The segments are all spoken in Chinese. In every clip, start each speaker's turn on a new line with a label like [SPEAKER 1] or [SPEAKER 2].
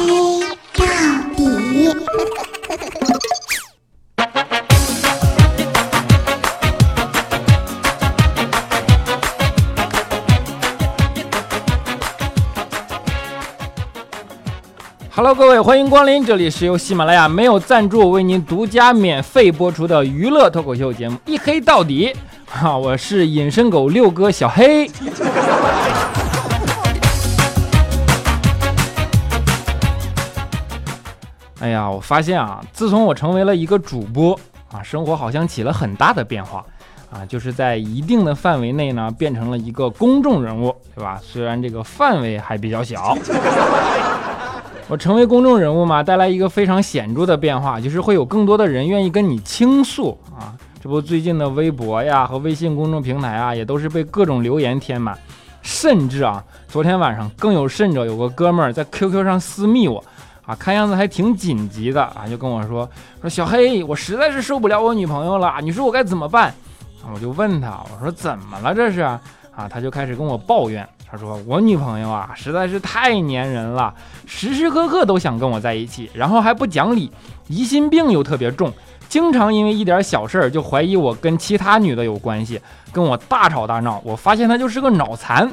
[SPEAKER 1] 黑到底。
[SPEAKER 2] Hello，各位，欢迎光临，这里是由喜马拉雅没有赞助为您独家免费播出的娱乐脱口秀节目《一黑到底》。哈，我是隐身狗六哥小黑。哎呀，我发现啊，自从我成为了一个主播啊，生活好像起了很大的变化啊，就是在一定的范围内呢，变成了一个公众人物，对吧？虽然这个范围还比较小。我成为公众人物嘛，带来一个非常显著的变化，就是会有更多的人愿意跟你倾诉啊。这不，最近的微博呀和微信公众平台啊，也都是被各种留言填满，甚至啊，昨天晚上更有甚者，有个哥们儿在 QQ 上私密我啊，看样子还挺紧急的啊，就跟我说说小黑，我实在是受不了我女朋友了，你说我该怎么办？我就问他，我说怎么了这是？啊，他就开始跟我抱怨。他说：“我女朋友啊，实在是太粘人了，时时刻刻都想跟我在一起，然后还不讲理，疑心病又特别重，经常因为一点小事儿就怀疑我跟其他女的有关系，跟我大吵大闹。我发现他就是个脑残。”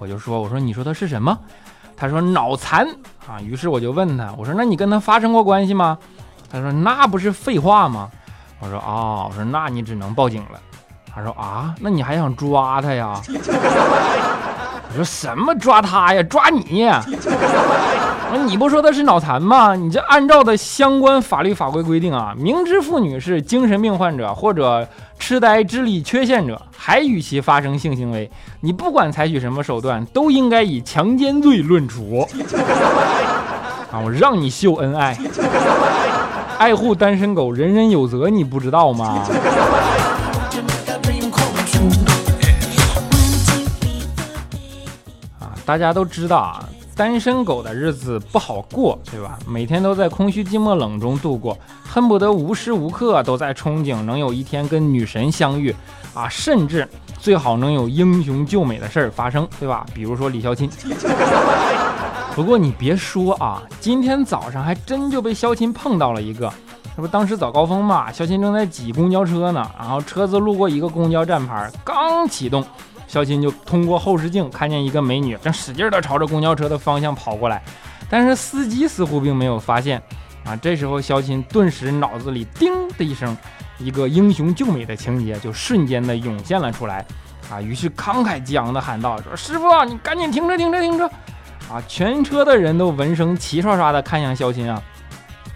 [SPEAKER 2] 我就说：“我说你说他是什么？”他说：“脑残啊。”于是我就问他：“我说那你跟他发生过关系吗？”他说：“那不是废话吗？”我说：“啊，我说那你只能报警了。”他说：“啊，那你还想抓他呀？” 我说什么抓他呀？抓你！我说你不说他是脑残吗？你这按照的相关法律法规规定啊，明知妇女是精神病患者或者痴呆、智力缺陷者，还与其发生性行为，你不管采取什么手段，都应该以强奸罪论处。啊，我让你秀恩爱，爱护单身狗，人人有责，你不知道吗？啊大家都知道啊，单身狗的日子不好过，对吧？每天都在空虚、寂寞、冷中度过，恨不得无时无刻都在憧憬能有一天跟女神相遇啊，甚至最好能有英雄救美的事儿发生，对吧？比如说李孝钦。不过你别说啊，今天早上还真就被肖钦碰到了一个，这不当时早高峰嘛，肖钦正在挤公交车呢，然后车子路过一个公交站牌，刚启动。肖钦就通过后视镜看见一个美女正使劲地朝着公交车的方向跑过来，但是司机似乎并没有发现。啊，这时候肖钦顿时脑子里叮的一声，一个英雄救美的情节就瞬间的涌现了出来。啊，于是慷慨激昂的喊道：“说师傅，你赶紧停车，停车，停车！”啊，全车的人都闻声齐刷刷的看向肖钦啊。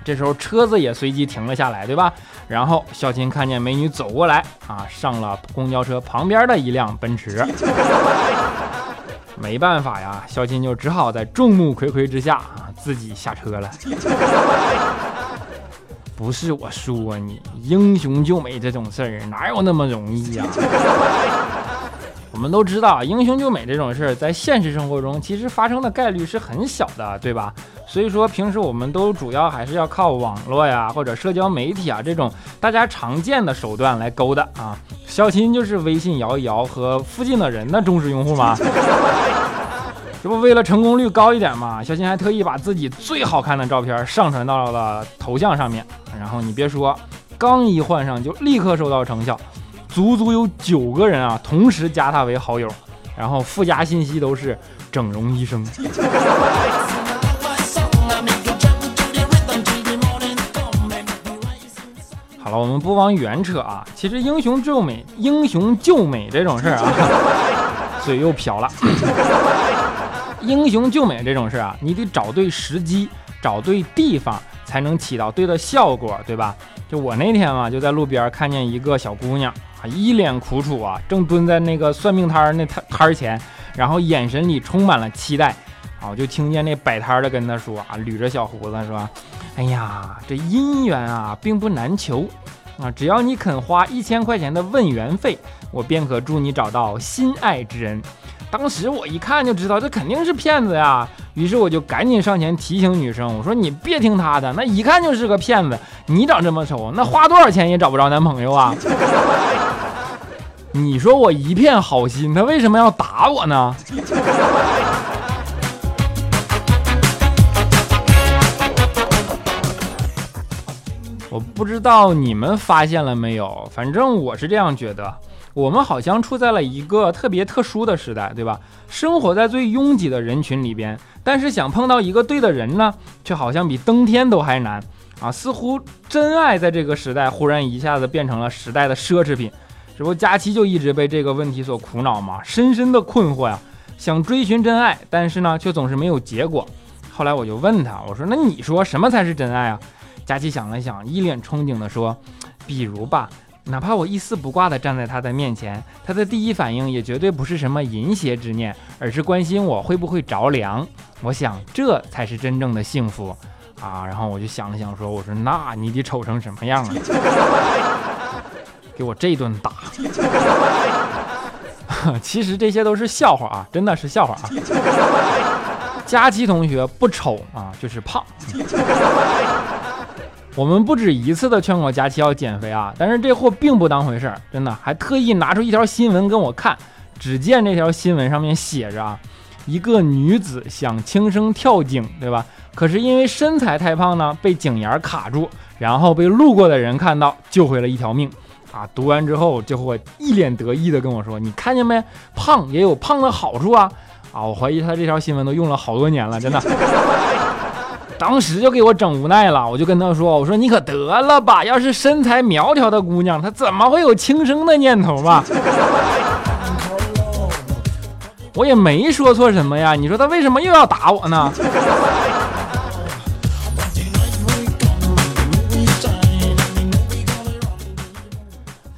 [SPEAKER 2] 这时候车子也随即停了下来，对吧？然后肖钦看见美女走过来啊，上了公交车旁边的一辆奔驰。没办法呀，肖钦就只好在众目睽睽之下啊，自己下车了。不是我说你，英雄救美这种事儿哪有那么容易呀？我们都知道，英雄救美这种事儿在现实生活中其实发生的概率是很小的，对吧？所以说，平时我们都主要还是要靠网络呀，或者社交媒体啊这种大家常见的手段来勾搭啊。肖钦就是微信摇一摇和附近的人的忠实用户嘛。这不为了成功率高一点嘛，小新还特意把自己最好看的照片上传到了头像上面。然后你别说，刚一换上就立刻收到成效，足足有九个人啊同时加他为好友，然后附加信息都是整容医生。好了，我们不往远扯啊。其实英雄救美、英雄救美这种事儿啊，嘴又瓢了。英雄救美这种事啊，你得找对时机、找对地方，才能起到对的效果，对吧？就我那天嘛，就在路边看见一个小姑娘啊，一脸苦楚啊，正蹲在那个算命摊儿那摊摊儿前，然后眼神里充满了期待啊。我就听见那摆摊的跟她说啊，捋着小胡子说。哎呀，这姻缘啊，并不难求啊！只要你肯花一千块钱的问缘费，我便可助你找到心爱之人。当时我一看就知道这肯定是骗子呀。于是我就赶紧上前提醒女生我说你别听他的那一看就是个骗子。你长这么丑那花多少钱也找不着男朋友啊。你说我一片好心他为什么要打我呢？我不知道你们发现了没有反正我是这样觉得。我们好像处在了一个特别特殊的时代，对吧？生活在最拥挤的人群里边，但是想碰到一个对的人呢，却好像比登天都还难啊！似乎真爱在这个时代忽然一下子变成了时代的奢侈品。这不，佳期就一直被这个问题所苦恼嘛，深深的困惑呀，想追寻真爱，但是呢，却总是没有结果。后来我就问他，我说：“那你说什么才是真爱啊？”佳琪想了想，一脸憧憬地说：“比如吧，哪怕我一丝不挂地站在他的面前，他的第一反应也绝对不是什么淫邪之念，而是关心我会不会着凉。我想，这才是真正的幸福啊！”然后我就想了想，说：“我说，那你得丑成什么样啊？给我这顿打！其实这些都是笑话啊，真的是笑话啊！佳琪同学不丑啊，就是胖。”我们不止一次的劝过佳琪要减肥啊，但是这货并不当回事儿，真的还特意拿出一条新闻跟我看。只见这条新闻上面写着啊，一个女子想轻生跳井，对吧？可是因为身材太胖呢，被井沿卡住，然后被路过的人看到，救回了一条命啊！读完之后，这货一脸得意的跟我说：“你看见没？胖也有胖的好处啊！”啊，我怀疑他这条新闻都用了好多年了，真的。当时就给我整无奈了，我就跟他说：“我说你可得了吧，要是身材苗条的姑娘，她怎么会有轻生的念头吧？” 我也没说错什么呀，你说她为什么又要打我呢？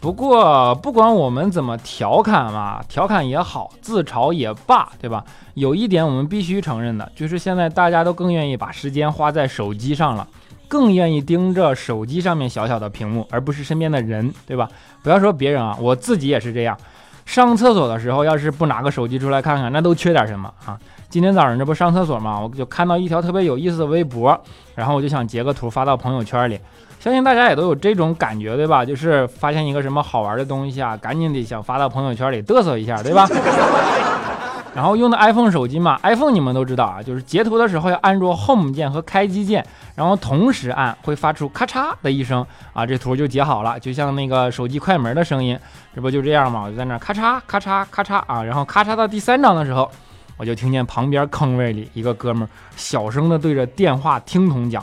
[SPEAKER 2] 不过，不管我们怎么调侃嘛，调侃也好，自嘲也罢，对吧？有一点我们必须承认的，就是现在大家都更愿意把时间花在手机上了，更愿意盯着手机上面小小的屏幕，而不是身边的人，对吧？不要说别人啊，我自己也是这样。上厕所的时候，要是不拿个手机出来看看，那都缺点什么啊？今天早上这不上厕所嘛，我就看到一条特别有意思的微博，然后我就想截个图发到朋友圈里。相信大家也都有这种感觉，对吧？就是发现一个什么好玩的东西啊，赶紧得想发到朋友圈里嘚瑟一下，对吧？然后用的 iPhone 手机嘛，iPhone 你们都知道啊，就是截图的时候要按住 Home 键和开机键，然后同时按会发出咔嚓的一声啊，这图就截好了，就像那个手机快门的声音，这不就这样吗？我就在那咔嚓咔嚓咔嚓啊，然后咔嚓到第三张的时候，我就听见旁边坑位里一个哥们儿小声的对着电话听筒讲。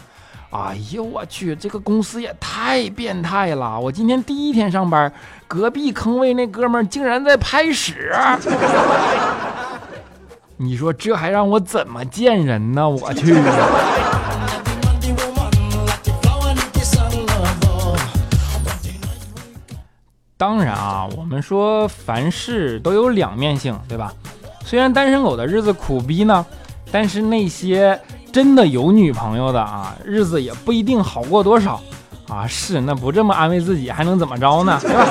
[SPEAKER 2] 哎呦我去，这个公司也太变态了！我今天第一天上班，隔壁坑位那哥们儿竟然在拍屎，你说这还让我怎么见人呢？我去！当然啊，我们说凡事都有两面性，对吧？虽然单身狗的日子苦逼呢，但是那些。真的有女朋友的啊，日子也不一定好过多少啊。是，那不这么安慰自己还能怎么着呢？对吧？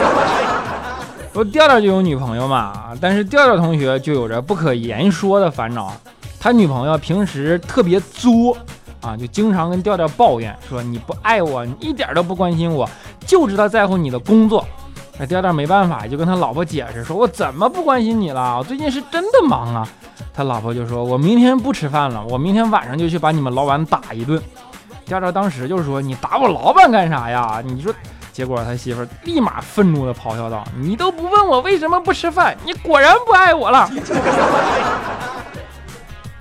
[SPEAKER 2] 不调调就有女朋友嘛，但是调调同学就有着不可言说的烦恼。他女朋友平时特别作啊，就经常跟调调抱怨说：“你不爱我，你一点都不关心我，就知道在乎你的工作。”那调调没办法，就跟他老婆解释说：“我怎么不关心你了？我最近是真的忙啊。”他老婆就说：“我明天不吃饭了，我明天晚上就去把你们老板打一顿。”调调当时就说：“你打我老板干啥呀？”你说，结果他媳妇立马愤怒的咆哮道：“你都不问我为什么不吃饭，你果然不爱我了。”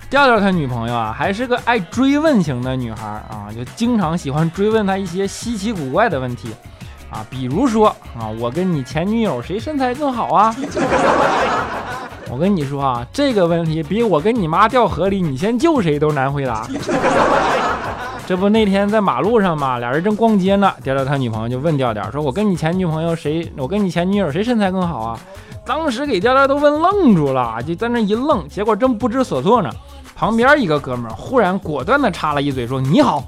[SPEAKER 2] 调调他女朋友啊，还是个爱追问型的女孩啊，就经常喜欢追问他一些稀奇古怪的问题啊，比如说啊，我跟你前女友谁身材更好啊？我跟你说啊，这个问题比我跟你妈掉河里，你先救谁都难回答。这不那天在马路上嘛，俩人正逛街呢，调调他女朋友就问调调说：“我跟你前女朋友谁？我跟你前女友谁身材更好啊？”当时给调调都问愣住了，就在那一愣。结果正不知所措呢，旁边一个哥们忽然果断的插了一嘴说：“你好。”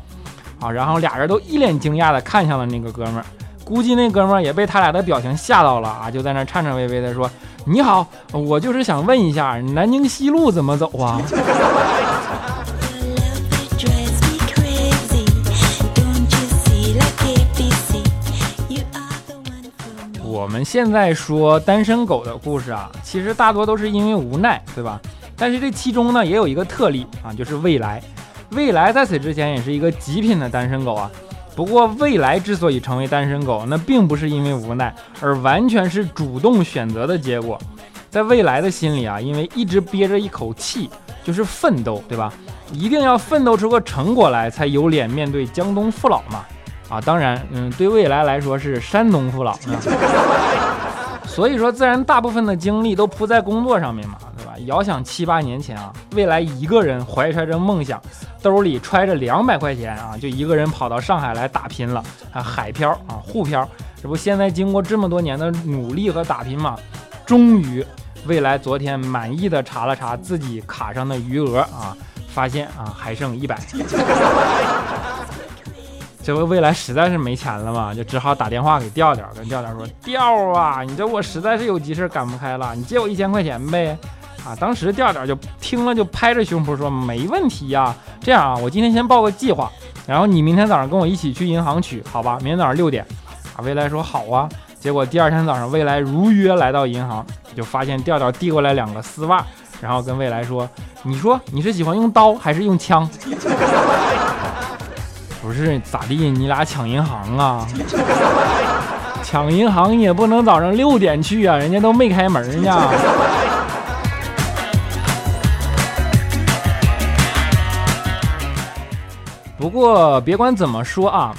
[SPEAKER 2] 啊，然后俩人都一脸惊讶的看向了那个哥们儿。估计那哥们儿也被他俩的表情吓到了啊，就在那颤颤巍巍的说：“你好，我就是想问一下，南京西路怎么走啊？” 我们现在说单身狗的故事啊，其实大多都是因为无奈，对吧？但是这其中呢，也有一个特例啊，就是未来。未来在此之前也是一个极品的单身狗啊。不过未来之所以成为单身狗，那并不是因为无奈，而完全是主动选择的结果。在未来的心里啊，因为一直憋着一口气，就是奋斗，对吧？一定要奋斗出个成果来，才有脸面对江东父老嘛。啊，当然，嗯，对未来来说是山东父老。所以说，自然大部分的精力都扑在工作上面嘛，遥想七八年前啊，未来一个人怀揣着梦想，兜里揣着两百块钱啊，就一个人跑到上海来打拼了啊，海漂啊，沪漂。这不，现在经过这么多年的努力和打拼嘛，终于，未来昨天满意的查了查自己卡上的余额啊，发现啊，还剩一百。这不未来实在是没钱了嘛，就只好打电话给调调，跟调调说：“调啊，你这我实在是有急事赶不开了，你借我一千块钱呗。”啊，当时调调就听了，就拍着胸脯说：“没问题呀，这样啊，我今天先报个计划，然后你明天早上跟我一起去银行取，好吧？明天早上六点。”啊，未来说：“好啊。”结果第二天早上，未来如约来到银行，就发现调调递过来两个丝袜，然后跟未来说：“你说你是喜欢用刀还是用枪？” 不是咋地？你俩抢银行啊？抢银行也不能早上六点去啊，人家都没开门呢。过别管怎么说啊，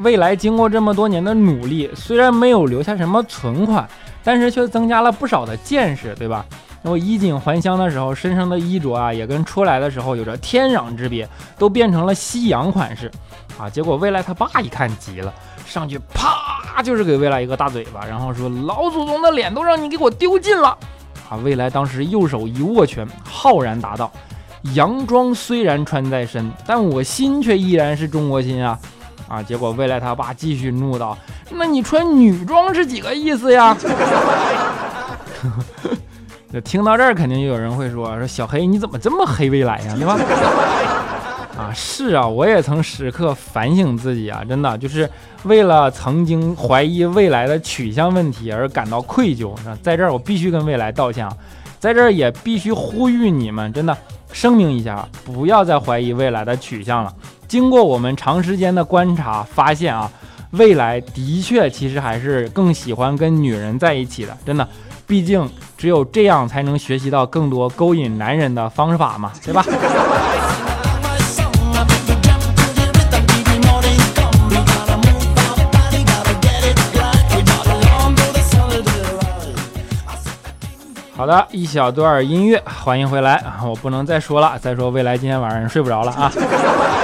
[SPEAKER 2] 未来经过这么多年的努力，虽然没有留下什么存款，但是却增加了不少的见识，对吧？我衣锦还乡的时候，身上的衣着啊，也跟出来的时候有着天壤之别，都变成了西洋款式。啊！结果未来他爸一看急了，上去啪就是给未来一个大嘴巴，然后说：“老祖宗的脸都让你给我丢尽了！”啊！未来当时右手一握拳，浩然答道：“洋装虽然穿在身，但我心却依然是中国心啊！”啊！结果未来他爸继续怒道：“那你穿女装是几个意思呀？” 就听到这儿，肯定就有人会说：“说小黑你怎么这么黑未来呀？对吧？” 啊，是啊，我也曾时刻反省自己啊，真的就是为了曾经怀疑未来的取向问题而感到愧疚。在这儿，我必须跟未来道歉，在这儿也必须呼吁你们，真的声明一下，不要再怀疑未来的取向了。经过我们长时间的观察，发现啊，未来的确其实还是更喜欢跟女人在一起的，真的，毕竟只有这样才能学习到更多勾引男人的方法嘛，对吧？好的，一小段音乐，欢迎回来啊！我不能再说了，再说未来今天晚上睡不着了啊！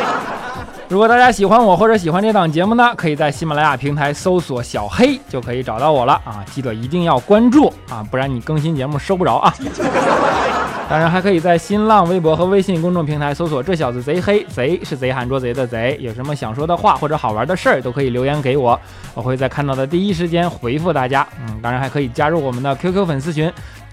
[SPEAKER 2] 如果大家喜欢我或者喜欢这档节目呢，可以在喜马拉雅平台搜索“小黑”就可以找到我了啊！记得一定要关注啊，不然你更新节目收不着啊！当然还可以在新浪微博和微信公众平台搜索“这小子贼黑”，贼是贼喊捉贼的贼。有什么想说的话或者好玩的事儿，都可以留言给我，我会在看到的第一时间回复大家。嗯，当然还可以加入我们的 QQ 粉丝群。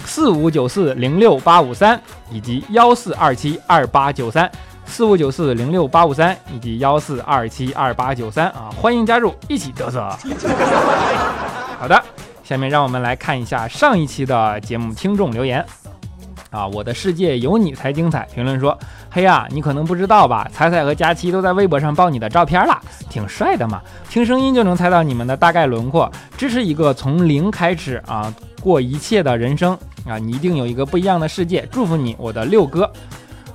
[SPEAKER 2] 四五九四零六八五三以及幺四二七二八九三，四五九四零六八五三以及幺四二七二八九三啊，欢迎加入，一起嘚瑟。好的，下面让我们来看一下上一期的节目听众留言。啊，我的世界有你才精彩。评论说：嘿呀，你可能不知道吧？彩彩和佳期都在微博上爆你的照片了，挺帅的嘛。听声音就能猜到你们的大概轮廓。支持一个从零开始啊，过一切的人生啊，你一定有一个不一样的世界。祝福你，我的六哥。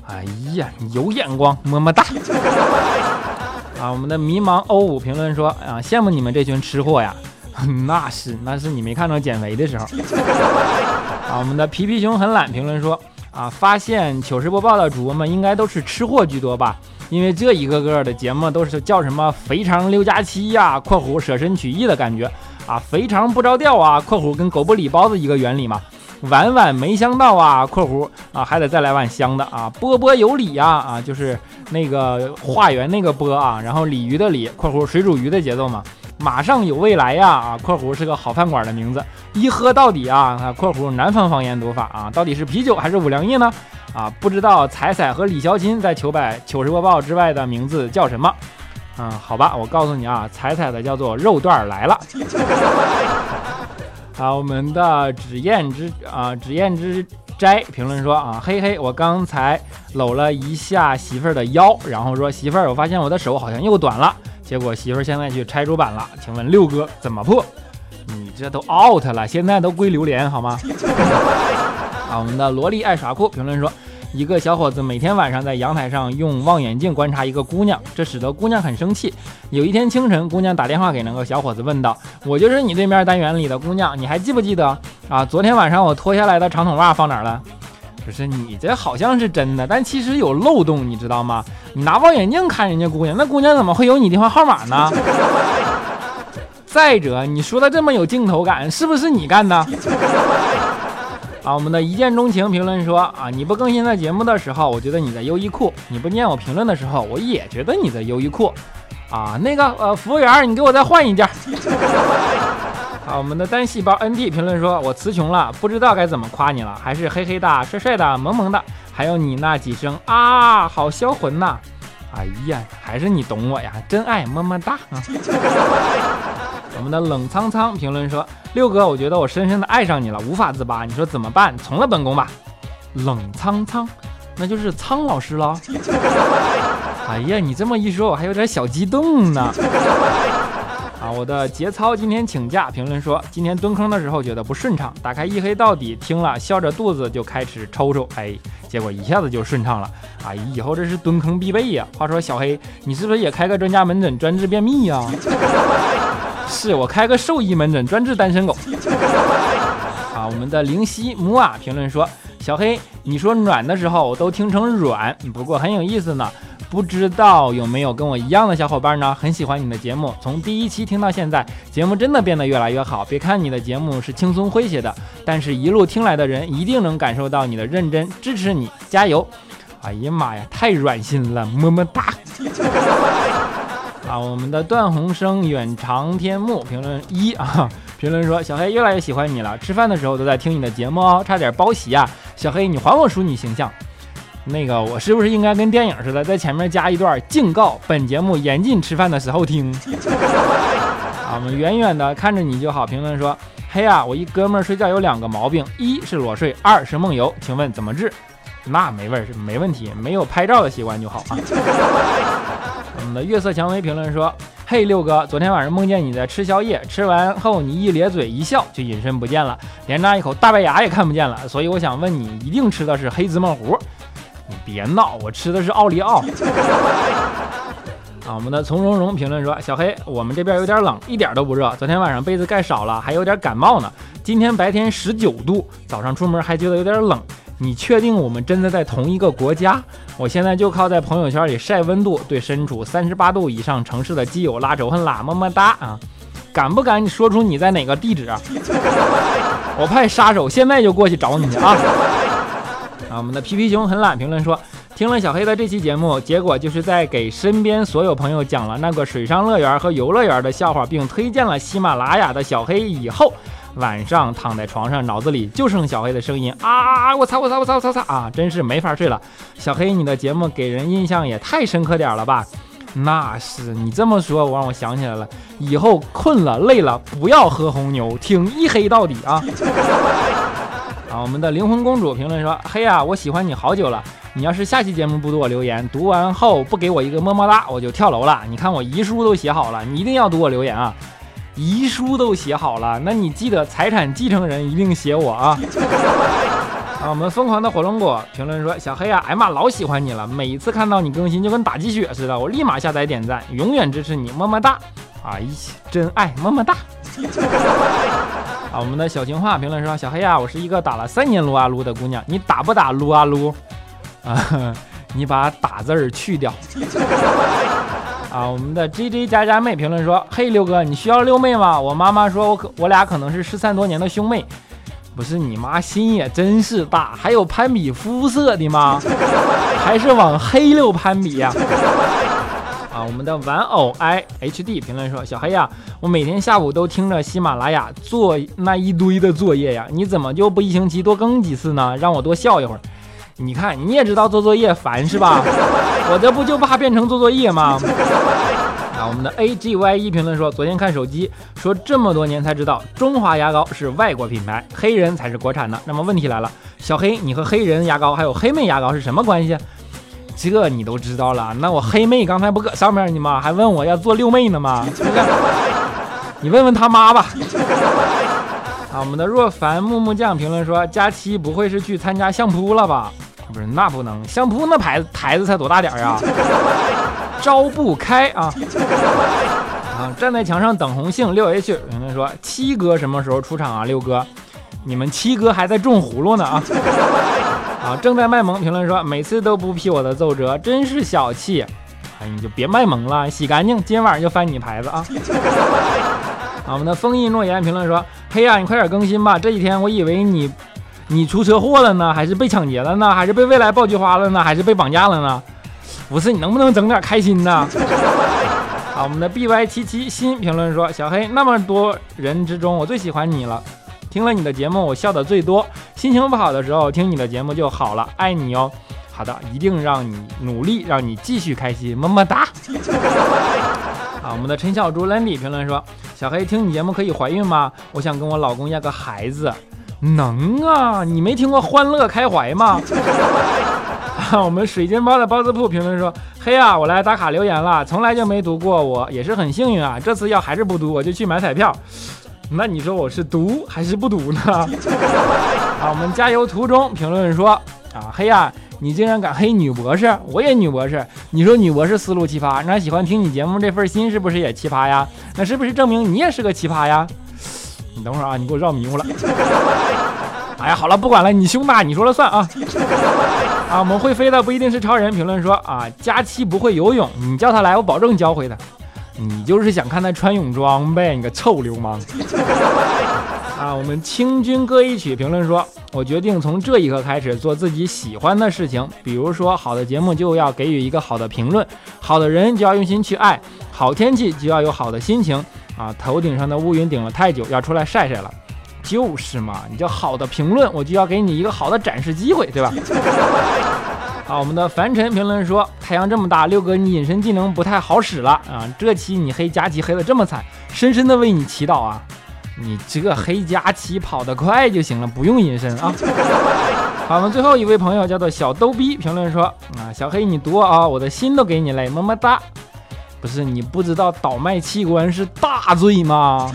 [SPEAKER 2] 哎呀，有眼光，么么哒。啊，我们的迷茫欧五评论说：啊，羡慕你们这群吃货呀。那是，那是你没看到减肥的时候。啊，我们的皮皮熊很懒评论说啊，发现糗事播报的主播们应该都是吃货居多吧？因为这一个个的节目都是叫什么肥肠六加七呀（括弧舍身取义的感觉。啊），肥肠不着调啊（括弧跟狗不理包子一个原理嘛），碗碗没香到啊（括弧啊还得再来碗香的啊），波波有理呀啊，就是那个化缘那个波啊，然后鲤鱼的鲤（括弧水煮鱼的节奏嘛）。马上有未来呀！啊，括弧是个好饭馆的名字，一喝到底啊！啊，括弧南方方言读法啊，到底是啤酒还是五粮液呢？啊，不知道彩彩和李小琴在糗百糗事播报之外的名字叫什么？嗯，好吧，我告诉你啊，彩彩的叫做肉段来了。好，我们的纸砚之啊纸砚之斋评论说啊，嘿嘿，我刚才搂了一下媳妇儿的腰，然后说媳妇儿，我发现我的手好像又短了。结果媳妇儿现在去拆主板了，请问六哥怎么破？你这都 out 了，现在都归榴莲好吗？啊，我们的萝莉爱耍酷评论说。一个小伙子每天晚上在阳台上用望远镜观察一个姑娘，这使得姑娘很生气。有一天清晨，姑娘打电话给那个小伙子，问道：“我就是你对面单元里的姑娘，你还记不记得啊？昨天晚上我脱下来的长筒袜放哪儿了？”不是你这好像是真的，但其实有漏洞，你知道吗？你拿望远镜看人家姑娘，那姑娘怎么会有你电话号码呢？再者，你说的这么有镜头感，是不是你干的？啊，我们的一见钟情评论说啊，你不更新在节目的时候，我觉得你在优衣库；你不念我评论的时候，我也觉得你在优衣库。啊，那个呃，服务员，你给我再换一件。好，我们的单细胞 NT 评论说，我词穷了，不知道该怎么夸你了，还是黑黑的、帅帅的、萌萌的，还有你那几声啊，好销魂呐！哎呀，还是你懂我呀，真爱，么么哒。啊 我们的冷苍苍评论说：“六哥，我觉得我深深的爱上你了，无法自拔。你说怎么办？从了本宫吧。”冷苍苍，那就是苍老师了。哎呀，你这么一说，我还有点小激动呢。啊，我的节操今天请假。评论说：“今天蹲坑的时候觉得不顺畅，打开一黑到底听了，笑着肚子就开始抽抽。哎，结果一下子就顺畅了。啊，以后这是蹲坑必备呀。话说小黑，你是不是也开个专家门诊专治便秘呀？” 是我开个兽医门诊，专治单身狗。啊，我们的灵犀木啊评论说：“小黑，你说暖的时候我都听成软，不过很有意思呢。不知道有没有跟我一样的小伙伴呢？很喜欢你的节目，从第一期听到现在，节目真的变得越来越好。别看你的节目是轻松诙谐的，但是一路听来的人一定能感受到你的认真，支持你，加油！哎呀妈呀，太软心了，么么哒。”啊，我们的段宏生远长天幕评论一啊，评论说小黑越来越喜欢你了，吃饭的时候都在听你的节目哦，差点包席啊！小黑，你还我淑女形象。那个，我是不是应该跟电影似的，在前面加一段警告：本节目严禁吃饭的时候听。啊，我们远远的看着你就好。评论说，嘿呀，我一哥们儿睡觉有两个毛病，一是裸睡，二是梦游，请问怎么治？那没味儿，没问题，没有拍照的习惯就好啊。我们的月色蔷薇评论说：“嘿，六哥，昨天晚上梦见你在吃宵夜，吃完后你一咧嘴一笑就隐身不见了，连那一口大白牙也看不见了。所以我想问你，一定吃的是黑芝麻糊？你别闹，我吃的是奥利奥。”啊，我们的从容容评论说：“小黑，我们这边有点冷，一点都不热。昨天晚上被子盖少了，还有点感冒呢。今天白天十九度，早上出门还觉得有点冷。”你确定我们真的在同一个国家？我现在就靠在朋友圈里晒温度，对身处三十八度以上城市的基友拉仇恨啦，么么哒啊！敢不敢你说出你在哪个地址？我派杀手现在就过去找你去啊！啊，我们的皮皮熊很懒，评论说听了小黑的这期节目，结果就是在给身边所有朋友讲了那个水上乐园和游乐园的笑话，并推荐了喜马拉雅的小黑以后。晚上躺在床上，脑子里就剩小黑的声音啊！我操我操我操我操操啊！真是没法睡了。小黑，你的节目给人印象也太深刻点了吧？那是你这么说，我让我想起来了。以后困了累了，不要喝红牛，听一黑到底啊！啊，我们的灵魂公主评论说：嘿啊，我喜欢你好久了。你要是下期节目不读我留言，读完后不给我一个么么哒，我就跳楼了。你看我遗书都写好了，你一定要读我留言啊！遗书都写好了，那你记得财产继承人一定写我啊！啊，我们疯狂的火龙果评论说：“小黑啊，哎妈，老喜欢你了，每一次看到你更新就跟打鸡血似的，我立马下载点赞，永远支持你，么么哒！哎呀，真爱，么么哒！” 啊，我们的小情话评论说：“小黑啊，我是一个打了三年撸啊撸的姑娘，你打不打撸啊撸？啊，你把打字儿去掉。”啊，我们的 J J 加加妹评论说：“嘿，六哥，你需要六妹吗？我妈妈说我可我俩可能是失散多年的兄妹。不是你妈心也真是大，还有攀比肤色的吗？还是往黑溜攀比呀？”，我们的玩偶 I H D 评论说：“小黑呀，我每天下午都听着喜马拉雅做那一堆的作业呀，你怎么就不一星期多更几次呢？让我多笑一会儿。你看你也知道做作业烦是吧？” 我这不就怕变成做作业吗？啊，我们的 A G Y E 评论说，昨天看手机说这么多年才知道中华牙膏是外国品牌，黑人才是国产的。那么问题来了，小黑，你和黑人牙膏还有黑妹牙膏是什么关系？这你都知道了，那我黑妹刚才不搁上面呢吗？还问我要做六妹呢吗？你问问他妈吧。啊，我们的若凡木木酱评论说：佳期不会是去参加相扑了吧？不是，那不能，相扑那牌子台子才多大点儿啊？招不开啊！啊，站在墙上等红杏。六 H 评论说：七哥什么时候出场啊？六哥，你们七哥还在种葫芦呢啊！啊，正在卖萌。评论说：每次都不批我的奏折，真是小气。哎，你就别卖萌了，洗干净，今天晚上就翻你牌子啊！啊，我们的封印诺言评论说：嘿呀，你快点更新吧！这几天我以为你你出车祸了呢，还是被抢劫了呢，还是被未来爆菊花了呢，还是被绑架了呢？不是，你能不能整点开心的？好，我们的 B Y 七七新评论说：小黑，那么多人之中，我最喜欢你了。听了你的节目，我笑的最多。心情不好的时候，听你的节目就好了。爱你哦。好的，一定让你努力，让你继续开心。么么哒。啊，我们的陈小猪 Landy 评论说：小黑，听你节目可以怀孕吗？我想跟我老公要个孩子。能啊，你没听过欢乐开怀吗？啊 我们水晶包的包子铺评论说：嘿啊，我来打卡留言了，从来就没读过，我也是很幸运啊。这次要还是不读，我就去买彩票。那你说我是读还是不读呢？啊，我们加油途中评论说啊，黑呀，你竟然敢黑女博士，我也女博士。你说女博士思路奇葩，那喜欢听你节目这份心是不是也奇葩呀？那是不是证明你也是个奇葩呀？你等会儿啊，你给我绕迷糊了。哎呀，好了，不管了，你胸大，你说了算啊。啊，我们会飞的不一定是超人。评论说啊，佳期不会游泳，你叫他来，我保证教会他。你就是想看他穿泳装呗，你个臭流氓！啊，我们清军歌一曲评论说，我决定从这一刻开始做自己喜欢的事情，比如说好的节目就要给予一个好的评论，好的人就要用心去爱，好天气就要有好的心情啊！头顶上的乌云顶了太久，要出来晒晒了，就是嘛！你这好的评论，我就要给你一个好的展示机会，对吧？好，我们的凡尘评论说：“太阳这么大，六哥你隐身技能不太好使了啊！这期你黑佳琪黑的这么惨，深深的为你祈祷啊！你这个黑佳琪跑得快就行了，不用隐身啊！” 好，我们最后一位朋友叫做小逗逼评论说：“啊，小黑你多啊，我的心都给你嘞，么么哒！不是你不知道倒卖器官是大罪吗？”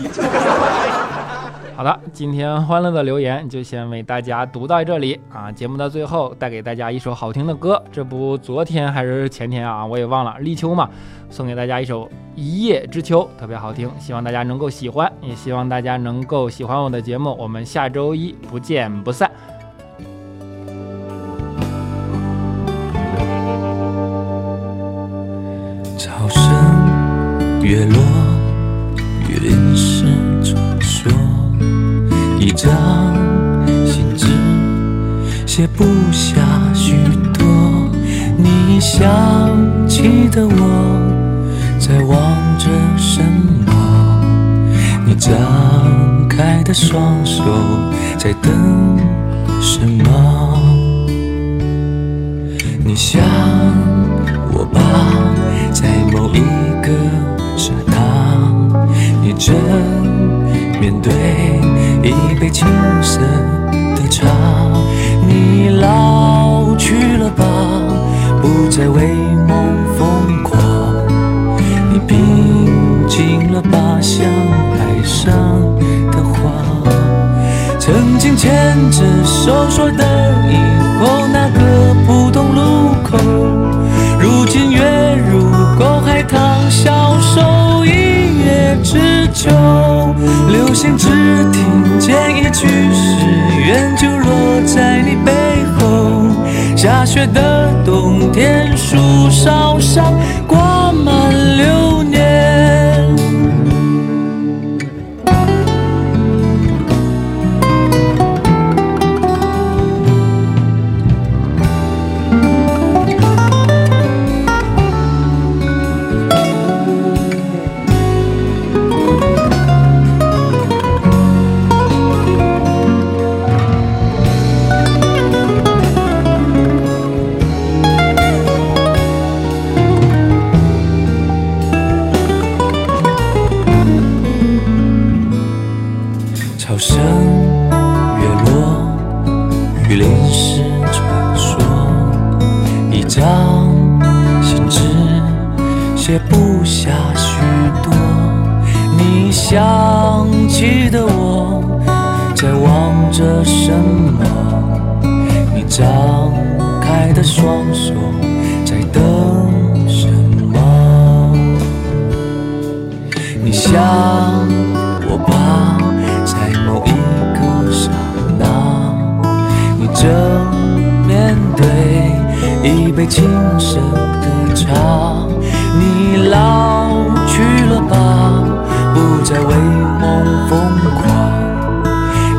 [SPEAKER 2] 好的，今天欢乐的留言就先为大家读到这里啊！节目的最后带给大家一首好听的歌，这不昨天还是前天啊，我也忘了，立秋嘛，送给大家一首《一叶知秋》，特别好听，希望大家能够喜欢，也希望大家能够喜欢我的节目。我们下周一不见不散。
[SPEAKER 3] 双手，在等什么？你想我吧，在某一个刹那，你正面对。一杯青涩的茶，你老去了吧，不再为梦曾经牵着手说的以后那个普通路口，如今月如钩，海棠消瘦，一叶知秋。流星只听见一句誓言，就落在你背后。下雪的冬天，树梢上想我吧，在某一个刹那，你正面对一杯青涩的茶，你老去了吧，不再为梦疯狂，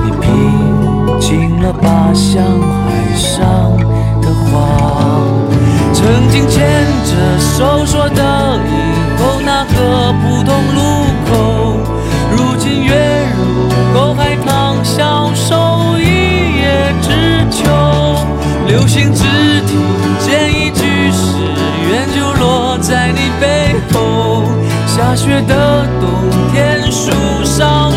[SPEAKER 3] 你平静了吧，像海上的花。曾经牵着手说的以那个普通路口，如今月如钩海棠，消瘦一叶知秋。流星只听见一句誓愿，就落在你背后。下雪的冬天，树上